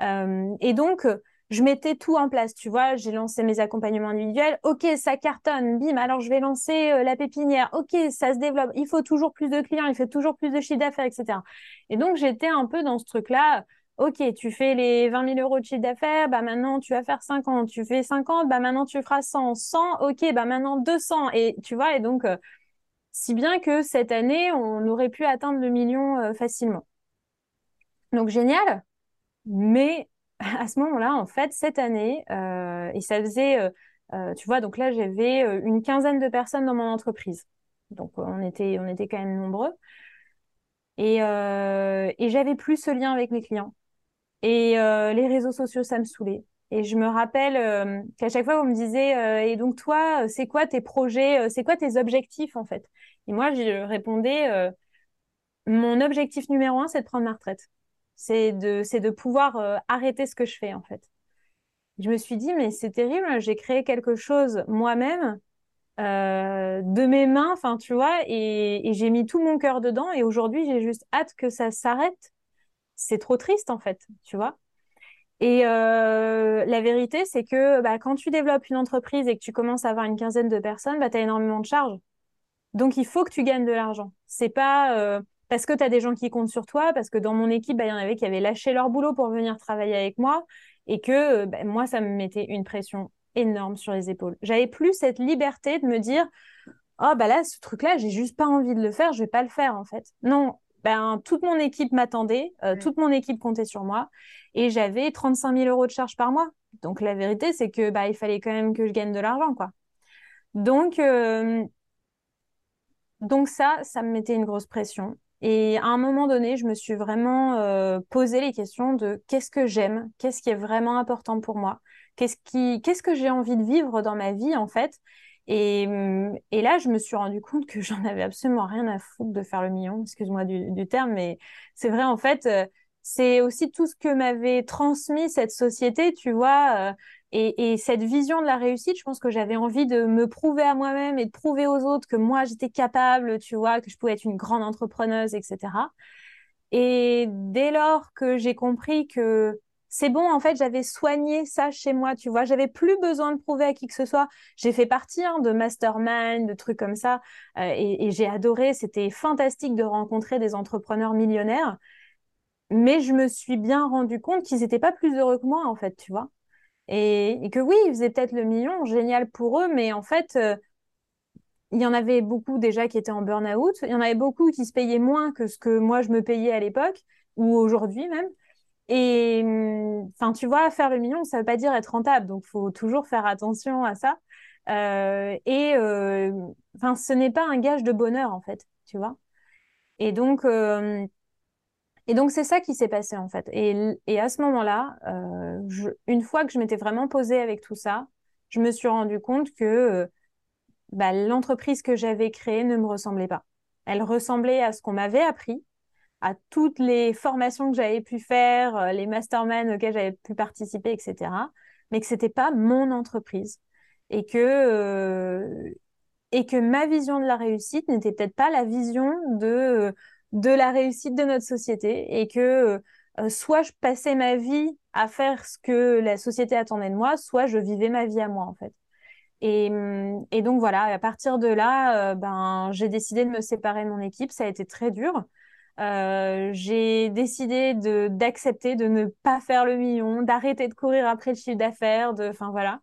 Euh, et donc, je mettais tout en place, tu vois, j'ai lancé mes accompagnements individuels, ok, ça cartonne, bim, alors je vais lancer euh, la pépinière, ok, ça se développe, il faut toujours plus de clients, il faut toujours plus de chiffre d'affaires, etc. Et donc, j'étais un peu dans ce truc-là, ok, tu fais les 20 000 euros de chiffre d'affaires, bah maintenant tu vas faire 50, tu fais 50, bah maintenant tu feras 100, 100, ok, bah maintenant 200, et tu vois, et donc si bien que cette année, on aurait pu atteindre le million euh, facilement. Donc génial, mais *laughs* à ce moment-là, en fait, cette année, euh, et ça faisait, euh, tu vois, donc là, j'avais une quinzaine de personnes dans mon entreprise. Donc on était, on était quand même nombreux. Et, et j'avais plus ce lien avec mes clients. Et les réseaux sociaux, ça me saoulait. Et je me rappelle qu'à chaque fois, on me disait, et donc toi, c'est quoi tes projets, c'est quoi tes objectifs en fait? Et moi, je répondais, euh, mon objectif numéro un, c'est de prendre ma retraite. C'est de, de pouvoir euh, arrêter ce que je fais, en fait. Je me suis dit, mais c'est terrible, j'ai créé quelque chose moi-même, euh, de mes mains, enfin, tu vois, et, et j'ai mis tout mon cœur dedans, et aujourd'hui, j'ai juste hâte que ça s'arrête. C'est trop triste, en fait, tu vois. Et la vérité, c'est que bah, quand tu développes une entreprise et que tu commences à avoir une quinzaine de personnes, bah, tu as énormément de charges. Donc, il faut que tu gagnes de l'argent. C'est pas euh, parce que tu as des gens qui comptent sur toi, parce que dans mon équipe, bah, il y en avait qui avaient lâché leur boulot pour venir travailler avec moi et que euh, moi, ça me mettait une pression énorme sur les épaules. J'avais plus cette liberté de me dire oh bah là ce truc là j'ai juste pas envie de le faire je vais pas le faire en fait non ben toute mon équipe m'attendait euh, toute mon équipe comptait sur moi et j'avais 35 000 euros de charges par mois. Donc la vérité c'est que bah il fallait quand même que je gagne de l'argent quoi. Donc donc ça, ça me mettait une grosse pression. Et à un moment donné, je me suis vraiment euh, posé les questions de qu'est-ce que j'aime, qu'est-ce qui est vraiment important pour moi, Qu'est-ce qui, qu'est-ce que j'ai envie de vivre dans ma vie en fait et, et, là, je me suis rendu compte que *laughs* j'en avais absolument rien à foutre de faire le million, excuse-moi du, du, terme, mais c'est vrai en fait, euh, c'est aussi tout ce que m'avait transmis cette société, tu vois, euh, et, et, cette vision de la réussite. Je pense que j'avais envie de me prouver à moi-même et de prouver aux autres que moi j'étais capable, tu vois, que je pouvais être une grande entrepreneuse, etc. Et dès lors que j'ai compris que c'est bon, en fait, j'avais soigné ça chez moi, tu vois, j'avais plus besoin de prouver à qui que ce soit. J'ai fait partie hein, de mastermind, de trucs comme ça, euh, et, j'ai adoré. C'était fantastique de rencontrer des entrepreneurs millionnaires, mais je me suis bien rendu compte qu'ils n'étaient pas plus heureux que moi, en fait, tu vois. Et, que oui, ils faisaient peut-être le million, génial pour eux, mais en fait, euh, il y en avait beaucoup déjà qui étaient en burn-out. Il y en avait beaucoup qui se payaient moins que ce que moi je me payais à l'époque ou aujourd'hui même. Et enfin, tu vois, faire le million, ça veut pas dire être rentable, donc faut toujours faire attention à ça. Euh, et euh, enfin, ce n'est pas un gage de bonheur en fait, tu vois. Et donc, euh, et donc c'est ça qui s'est passé en fait. Et, et à ce moment-là, une fois que je m'étais vraiment posée avec tout ça, je me suis rendu compte que bah, l'entreprise que j'avais créée ne me ressemblait pas. Elle ressemblait à ce qu'on m'avait appris, à toutes les formations que j'avais pu faire, euh, les masterminds auxquels j'avais pu participer, etc. Mais que c'était pas mon entreprise et que euh, et que ma vision de la réussite n'était peut-être pas la vision de de la réussite de notre société et que euh, soit je passais ma vie à faire ce que la société attendait de moi, soit je vivais ma vie à moi en fait. Et, et, donc voilà, à partir de là, ben, j'ai décidé de me séparer de mon équipe. Ça a été très dur. Euh, j'ai décidé d'accepter de ne pas faire le million, d'arrêter de courir après le chiffre d'affaires, enfin voilà,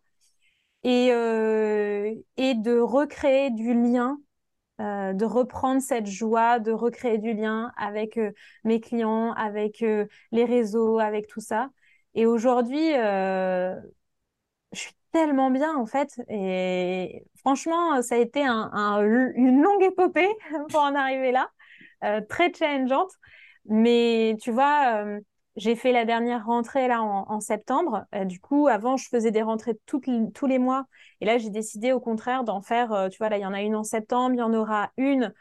et euh, et de recréer du lien, euh, de reprendre cette joie, de recréer du lien avec mes clients, avec les réseaux, avec tout ça. Et aujourd'hui, je suis tellement bien en fait. Et franchement, ça a été un, une longue épopée *laughs* pour en arriver là, très challengeante. Mais tu vois, euh, j'ai fait la dernière rentrée là en, septembre. Euh, du coup, avant, je faisais des rentrées tous les mois. Et là, j'ai décidé au contraire d'en faire, tu vois, là, il y en a une en septembre, il y en aura une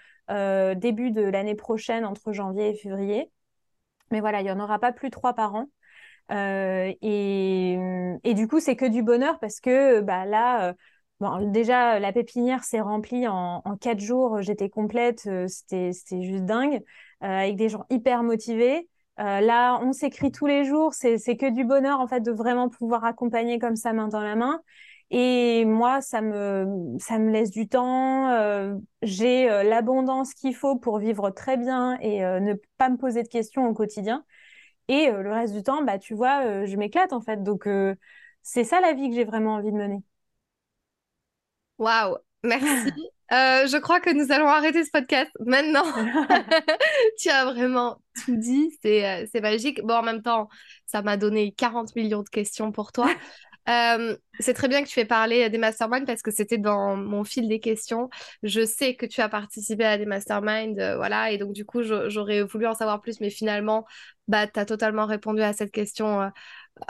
début de l'année prochaine, entre janvier et février. Mais voilà, il n'y en aura pas plus trois par an. Euh, et, et, du coup, c'est que du bonheur parce que bah, là, euh, bon, déjà, la pépinière s'est remplie en, en quatre jours. J'étais complète. Euh, c'était, c'était juste dingue. avec des gens hyper motivés. là, on s'écrit tous les jours. C'est, c'est que du bonheur, en fait, de vraiment pouvoir accompagner comme ça, main dans la main. Et moi, ça me, ça me laisse du temps. j'ai l'abondance qu'il faut pour vivre très bien et ne pas me poser de questions au quotidien. Et euh, le reste du temps, bah, tu vois, euh, je m'éclate en fait. Donc, euh, c'est ça la vie que j'ai vraiment envie de mener. Waouh, merci. *laughs* je crois que nous allons arrêter ce podcast maintenant. *laughs* *laughs* tu as vraiment tout dit, c'est magique. Bon, en même temps, ça m'a donné 40 millions de questions pour toi. Euh, c'est très bien que tu aies parlé des masterminds parce que c'était dans mon fil des questions. Je sais que tu as participé à des masterminds, euh, voilà, et donc du coup, j'aurais voulu en savoir plus, mais finalement, bah, tu as totalement répondu à cette question.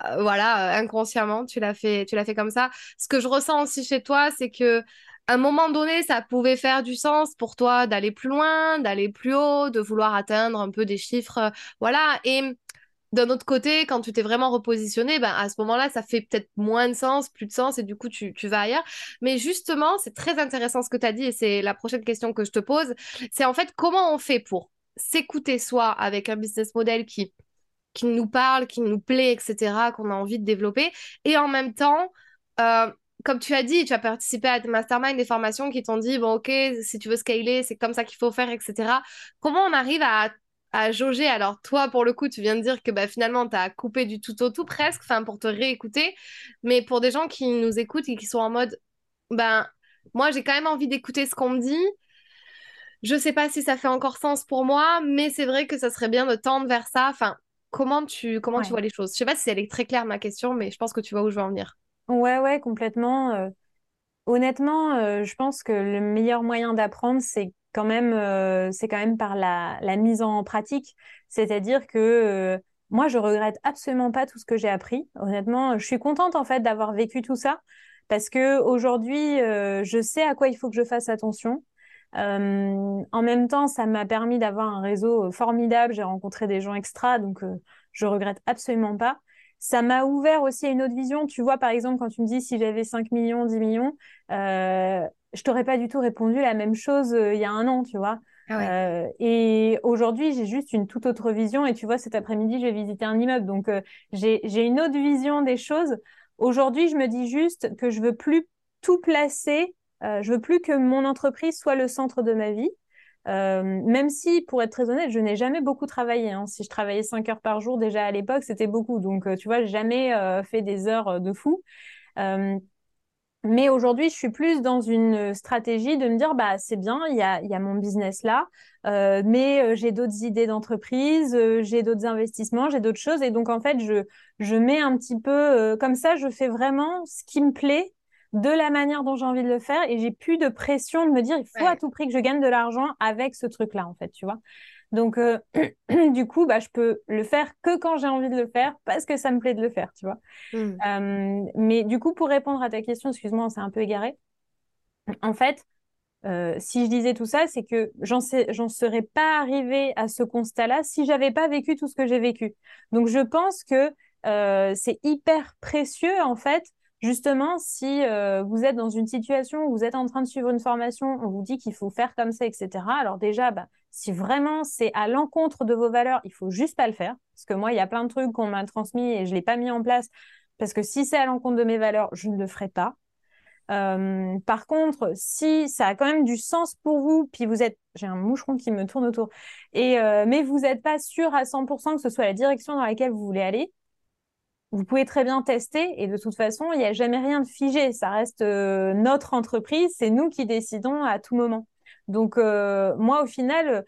Euh, voilà, inconsciemment, tu l'as fait, tu l'as fait comme ça. Ce que je ressens aussi chez toi, c'est que à un moment donné, ça pouvait faire du sens pour toi d'aller plus loin, d'aller plus haut, de vouloir atteindre un peu des chiffres, voilà. Et d'un autre côté, quand tu t'es vraiment repositionné, ben, à ce moment-là, ça fait peut-être moins de sens, plus de sens, et du coup, tu, vas ailleurs. Mais justement, c'est très intéressant ce que tu as dit, et c'est la prochaine question que je te pose. C'est en fait comment on fait pour s'écouter soi avec un business model qui, qui nous parle, qui nous plaît, etc., qu'on a envie de développer, et en même temps, euh, comme tu as dit, tu as participé à des masterminds, des formations qui t'ont dit, bon, ok, si tu veux scaler, c'est comme ça qu'il faut faire, etc. Comment on arrive à à jauger? Alors toi, pour le coup, tu viens de dire que bah, finalement, tu as coupé du tout au tout presque, enfin pour te réécouter. Mais pour des gens qui nous écoutent et qui sont en mode, ben moi, j'ai quand même envie d'écouter ce qu'on me dit. Je sais pas si ça fait encore sens pour moi, mais c'est vrai que ça serait bien de tendre vers ça. Enfin, comment tu, comment tu vois les choses? Je sais pas si elle est très claire ma question, mais je pense que tu vois où je veux en venir. Ouais, ouais, complètement. Euh, honnêtement, euh, je pense que le meilleur moyen d'apprendre, c'est quand même, euh, c'est quand même par la, la, mise en pratique. C'est-à-dire que, moi, je regrette absolument pas tout ce que j'ai appris. Honnêtement, je suis contente en fait d'avoir vécu tout ça parce que aujourd'hui, je sais à quoi il faut que je fasse attention. Euh, en même temps, ça m'a permis d'avoir un réseau formidable. J'ai rencontré des gens extra, donc euh, je regrette absolument pas. Ça m'a ouvert aussi à une autre vision. Tu vois, par exemple, quand tu me dis si j'avais 5 millions, 10 millions, euh, je t'aurais pas du tout répondu la même chose il y a un an, tu vois. Ah et aujourd'hui, j'ai juste une toute autre vision. Et tu vois, cet après-midi, je vais visiter un immeuble. Donc, j'ai une autre vision des choses. Aujourd'hui, je me dis juste que je veux plus tout placer. Euh, je veux plus que mon entreprise soit le centre de ma vie. Euh, même si, pour être très honnête, je n'ai jamais beaucoup travaillé. Hein. Si je travaillais 5 heures par jour déjà à l'époque, c'était beaucoup. Donc, euh, tu vois, jamais euh, fait des heures de fou. Mais aujourd'hui, je suis plus dans une stratégie de me dire, bah, c'est bien, il y a, y a mon business là, mais j'ai d'autres idées d'entreprise, j'ai d'autres investissements, j'ai d'autres choses. Et donc, en fait, je, je mets un petit peu, comme ça, je fais vraiment ce qui me plaît de la manière dont j'ai envie de le faire et j'ai plus de pression de me dire, il faut à tout prix que je gagne de l'argent avec ce truc-là, en fait, tu vois. Donc, euh, *clears throat* du coup, bah, je peux le faire que quand j'ai envie de le faire parce que ça me plaît de le faire, tu vois. Mmh. Euh, mais du coup, pour répondre à ta question, excuse-moi, c'est un peu égaré. En fait, euh, si je disais tout ça, c'est que j'en serais pas arrivée à ce constat-là si j'avais pas vécu tout ce que j'ai vécu. Donc, je pense que c'est hyper précieux, en fait, Justement, si euh, vous êtes dans une situation où vous êtes en train de suivre une formation, on vous dit qu'il faut faire comme ça, etc. Alors déjà, bah, si vraiment c'est à l'encontre de vos valeurs, il faut juste pas le faire. Parce que moi, il y a plein de trucs qu'on m'a transmis et je l'ai pas mis en place. Parce que si c'est à l'encontre de mes valeurs, je ne le ferai pas. Euh, par contre, si ça a quand même du sens pour vous, puis vous êtes, j'ai un moucheron qui me tourne autour, et euh, mais vous n'êtes pas sûr à 100% que ce soit la direction dans laquelle vous voulez aller, vous pouvez très bien tester et de toute façon, il n'y a jamais rien de figé. Ça reste euh, notre entreprise, c'est nous qui décidons à tout moment. Donc, euh, moi, au final,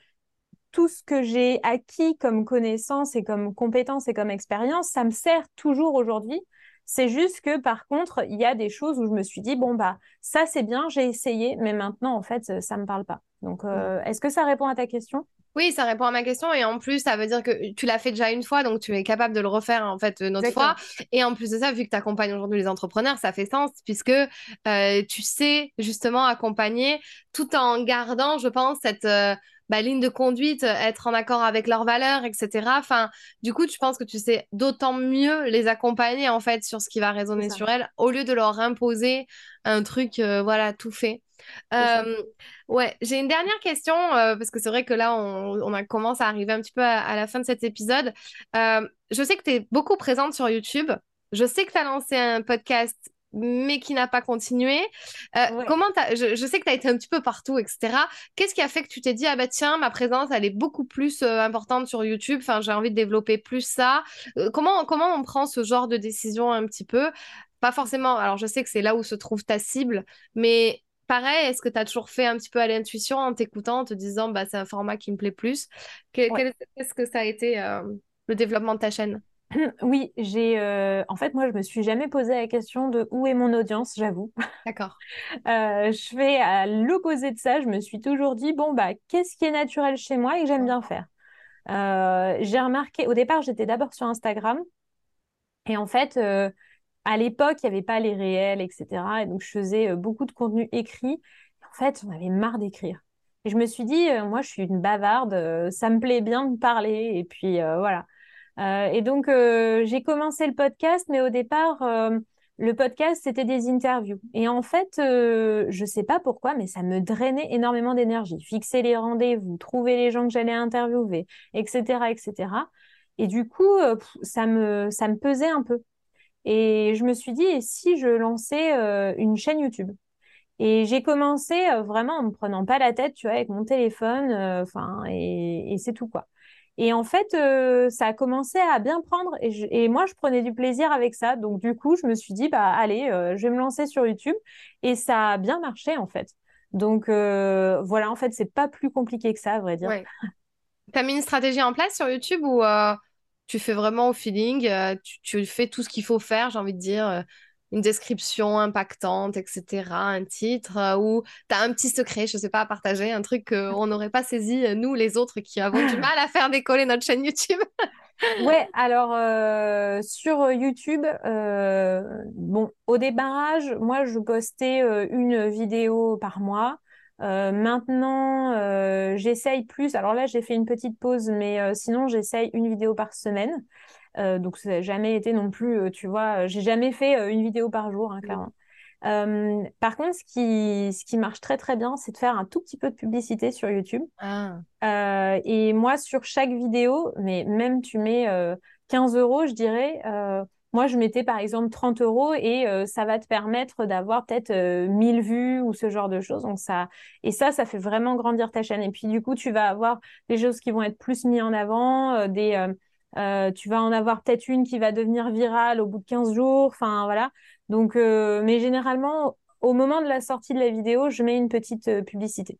tout ce que j'ai acquis comme connaissance et comme compétence et comme expérience, ça me sert toujours aujourd'hui. C'est juste que par contre, il y a des choses où je me suis dit, bon, bah, ça c'est bien, j'ai essayé, mais maintenant, en fait, ça ne me parle pas. Donc, euh, est-ce que ça répond à ta question? Oui, ça répond à ma question. Et en plus, ça veut dire que tu l'as fait déjà une fois, donc tu es capable de le refaire en fait une autre fois. Et en plus de ça, vu que tu accompagnes aujourd'hui les entrepreneurs, ça fait sens puisque euh, tu sais justement accompagner tout en gardant, je pense, cette euh, bah, ligne de conduite, être en accord avec leurs valeurs, etc. Enfin, du coup, tu penses que tu sais d'autant mieux les accompagner en fait sur ce qui va résonner sur elles au lieu de leur imposer un truc, euh, voilà, tout fait. Euh, ouais, j'ai une dernière question euh, parce que c'est vrai que là, on, a commencé à arriver un petit peu à, la fin de cet épisode. Euh, je sais que tu es beaucoup présente sur YouTube. Je sais que tu as lancé un podcast mais qui n'a pas continué. Comment je, je, sais que tu as été un petit peu partout, etc. Qu'est-ce qui a fait que tu t'es dit, ah bah tiens, ma présence, elle est beaucoup plus importante sur YouTube, enfin, j'ai envie de développer plus ça. comment, comment on prend ce genre de décision un petit peu? Pas forcément, alors je sais que c'est là où se trouve ta cible, mais pareil, est-ce que tu as toujours fait un petit peu à l'intuition en t'écoutant, en te disant bah, c'est un format qui me plaît plus? Qu'est-ce que ça a été euh, le développement de ta chaîne? *clears throat* Oui, j'ai euh, en fait moi je me suis jamais posé la question de où est mon audience, j'avoue. *laughs* D'accord. Euh, je fais à l'opposé de ça, je me suis toujours dit bon bah qu'est-ce qui est naturel chez moi et que j'aime bien faire? j'ai remarqué au départ j'étais d'abord sur Instagram et en fait à l'époque, il n'y avait pas les réels, etc. Et donc, je faisais euh, beaucoup de contenu écrit. En fait, on avait marre d'écrire. Et je me suis dit, euh, moi, je suis une bavarde, euh, ça me plaît bien de parler. Et puis, voilà. Et donc, j'ai commencé le podcast, mais au départ, le podcast, c'était des interviews. Et en fait, je ne sais pas pourquoi, mais ça me drainait énormément d'énergie. Fixer les rendez-vous, trouver les gens que j'allais interviewer, etc., etc. Et du coup, ça me, ça me pesait un peu. Et je me suis dit, et si je lançais euh, une chaîne YouTube? Et j'ai commencé euh, vraiment en me prenant pas la tête, tu vois, avec mon téléphone, euh, enfin, et, c'est tout, quoi. Et en fait, ça a commencé à bien prendre et, moi, je prenais du plaisir avec ça. Donc, du coup, je me suis dit, bah, allez, je vais me lancer sur YouTube et ça a bien marché, en fait. Donc, voilà, en fait, c'est pas plus compliqué que ça, à vrai dire. Tu as mis une stratégie en place sur YouTube ou tu fais vraiment au feeling, euh, tu, fais tout ce qu'il faut faire, j'ai envie de dire, euh, une description impactante, etc., un titre, euh, ou tu as un petit secret, je sais pas, à partager, un truc qu'on n'aurait pas saisi, nous, les autres, qui avons du *laughs* mal à faire décoller notre chaîne YouTube. *laughs* Ouais, alors euh, sur YouTube, euh, bon, au débarrage, moi je postais euh, une vidéo par mois. maintenant, j'essaye plus. Alors là, j'ai fait une petite pause, mais sinon, j'essaye une vidéo par semaine. Donc, ça n'a jamais été non plus, tu vois, j'ai jamais fait une vidéo par jour, hein, clairement. Euh, par contre, ce qui, ce qui marche très très bien, c'est de faire un tout petit peu de publicité sur YouTube. Ah. Euh, et moi, sur chaque vidéo, mais même tu mets 15 euh, euros, je dirais, moi je mettais par exemple 30 euros et ça va te permettre d'avoir peut-être 1000 vues ou ce genre de choses. Donc ça, et ça, ça fait vraiment grandir ta chaîne. Et puis du coup, tu vas avoir des choses qui vont être plus mises en avant, des euh, tu vas en avoir peut-être une qui va devenir virale au bout de 15 jours. Enfin, voilà. Donc, euh, mais généralement, au moment de la sortie de la vidéo, je mets une petite euh, publicité.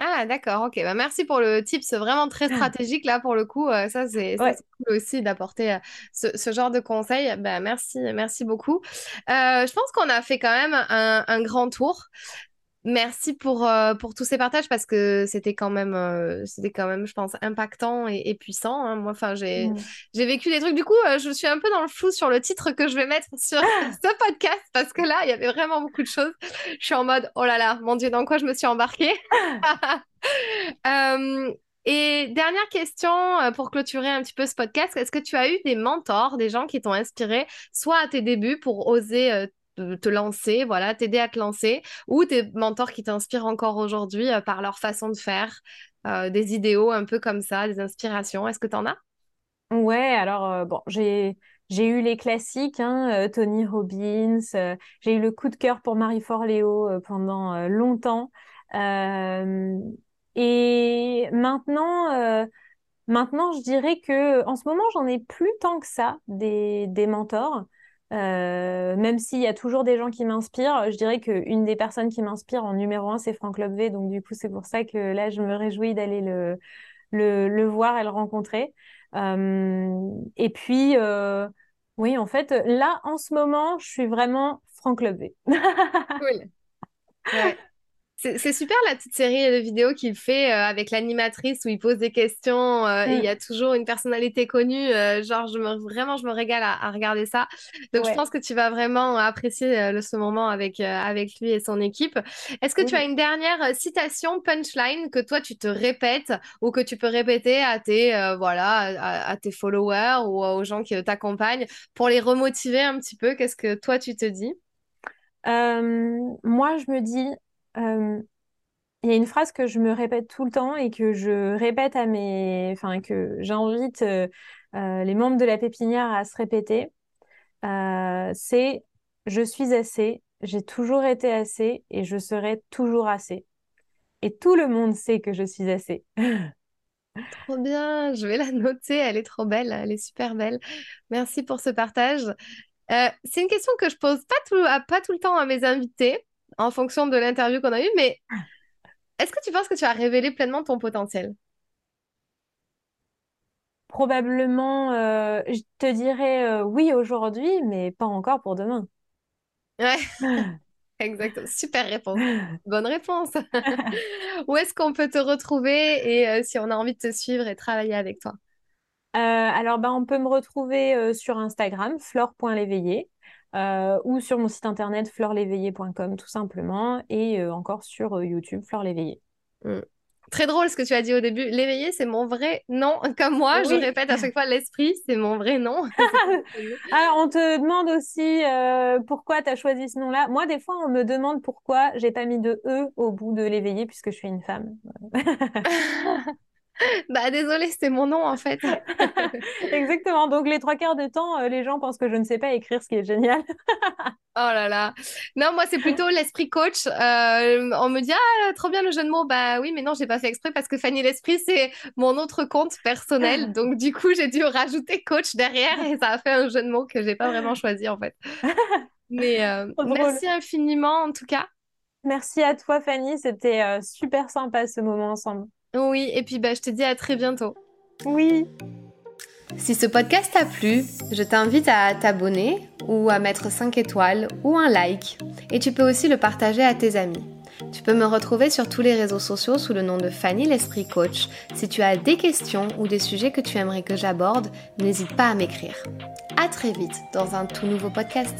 Ah, d'accord, ok. Bah, merci pour le tip, c'est vraiment très stratégique là pour le coup. ça, c'est cool aussi d'apporter ce, genre de conseils. Bah, merci, merci beaucoup. je pense qu'on a fait quand même un, un grand tour. Merci pour, euh, pour tous ces partages parce que c'était quand même, euh, c'était quand même, je pense, impactant et, puissant. Hein. Moi, enfin, j'ai, mmh. j'ai vécu des trucs. Du coup, euh, je suis un peu dans le flou sur le titre que je vais mettre sur *laughs* ce podcast parce que là, il y avait vraiment beaucoup de choses. Je suis en mode, oh là là, mon Dieu, dans quoi je me suis embarquée? *laughs* *laughs* Et dernière question pour clôturer un petit peu ce podcast, est-ce que tu as eu des mentors, des gens qui t'ont inspiré, soit à tes débuts pour oser te lancer, voilà, t'aider à te lancer, ou des mentors qui t'inspirent encore aujourd'hui euh, par leur façon de faire, euh, des idéaux un peu comme ça, des inspirations. Est-ce que tu en as? Ouais, alors euh, bon, j'ai j'ai eu les classiques, hein, Tony Robbins, j'ai eu le coup de cœur pour Marie Forleo pendant longtemps. et maintenant, maintenant, je dirais que en ce moment, j'en ai plus tant que ça des, des mentors. Euh, même s'il y a toujours des gens qui m'inspirent, je dirais qu'une des personnes qui m'inspire en numéro un, c'est Franck Lobvé. Donc, du coup, c'est pour ça que là, je me réjouis d'aller le, le, le, voir et le rencontrer. Euh, et puis, euh, oui, en fait, là, en ce moment, je suis vraiment Franck Lobvé. *laughs* cool. Ouais. C'est super la petite série de vidéos qu'il fait euh, avec l'animatrice où il pose des questions euh, et il y a toujours une personnalité connue. Euh, genre, je me, vraiment, je me régale à, regarder ça. Donc, je pense que tu vas vraiment apprécier le, ce moment avec, avec lui et son équipe. Est-ce que tu as une dernière citation punchline que toi, tu te répètes ou que tu peux répéter à tes, voilà, à, tes followers ou aux gens qui t'accompagnent pour les remotiver un petit peu? Qu'est-ce que toi, tu te dis? Moi, je me dis euh, y a une phrase que je me répète tout le temps et que je répète à mes, enfin que j'invite les membres de la pépinière à se répéter. c'est je suis assez, j'ai toujours été assez et je serai toujours assez. Et tout le monde sait que je suis assez. *laughs* Trop bien, je vais la noter, elle est trop belle, elle est super belle. Merci pour ce partage. c'est une question que je pose pas tout, pas tout le temps à mes invités, en fonction de l'interview qu'on a eue, mais est-ce que tu penses que tu as révélé pleinement ton potentiel? Probablement, euh, je te dirais euh, oui aujourd'hui, mais pas encore pour demain. Ouais, *laughs* *laughs* exactement. Super réponse. *laughs* Bonne réponse. Où est-ce qu'on peut te retrouver et euh, si on a envie de te suivre et travailler avec toi? alors, ben, on peut me retrouver sur Instagram, flore.l'éveillé. Euh, ou sur mon site internet fleurléveillé.com tout simplement, et euh, encore sur euh, YouTube Fleur Léveillé. Mm. Très drôle ce que tu as dit au début. L'éveillé, c'est mon vrai nom. *laughs* Comme moi, je répète à chaque fois l'esprit, c'est mon vrai nom. *laughs* Alors, on te demande aussi pourquoi tu as choisi ce nom-là. Moi, des fois, on me demande pourquoi j'ai pas mis de E au bout de l'éveillé puisque je suis une femme. *laughs* *laughs* Bah désolé, c'est mon nom en fait. *laughs* Exactement. Donc les trois quarts du temps, euh, les gens pensent que je ne sais pas écrire, ce qui est génial. *laughs* oh là là. Non, moi c'est plutôt l'esprit coach. Euh, on me dit ah trop bien le jeu de mots. Bah oui, mais non, j'ai pas fait exprès parce que Fanny l'esprit c'est mon autre compte personnel. Donc du coup j'ai dû rajouter coach derrière et ça a fait un jeu de mots que j'ai pas vraiment choisi en fait. Mais euh, merci infiniment en tout cas. Merci à toi Fanny, c'était super sympa ce moment ensemble. Oui, et puis bah, je te dis à très bientôt. Oui. Si ce podcast t'a plu, je t'invite à t'abonner ou à mettre 5 étoiles ou un like. Et tu peux aussi le partager à tes amis. Tu peux me retrouver sur tous les réseaux sociaux sous le nom de Fanny l'Esprit Coach. Si tu as des questions ou des sujets que tu aimerais que j'aborde, n'hésite pas à m'écrire. À très vite dans un tout nouveau podcast.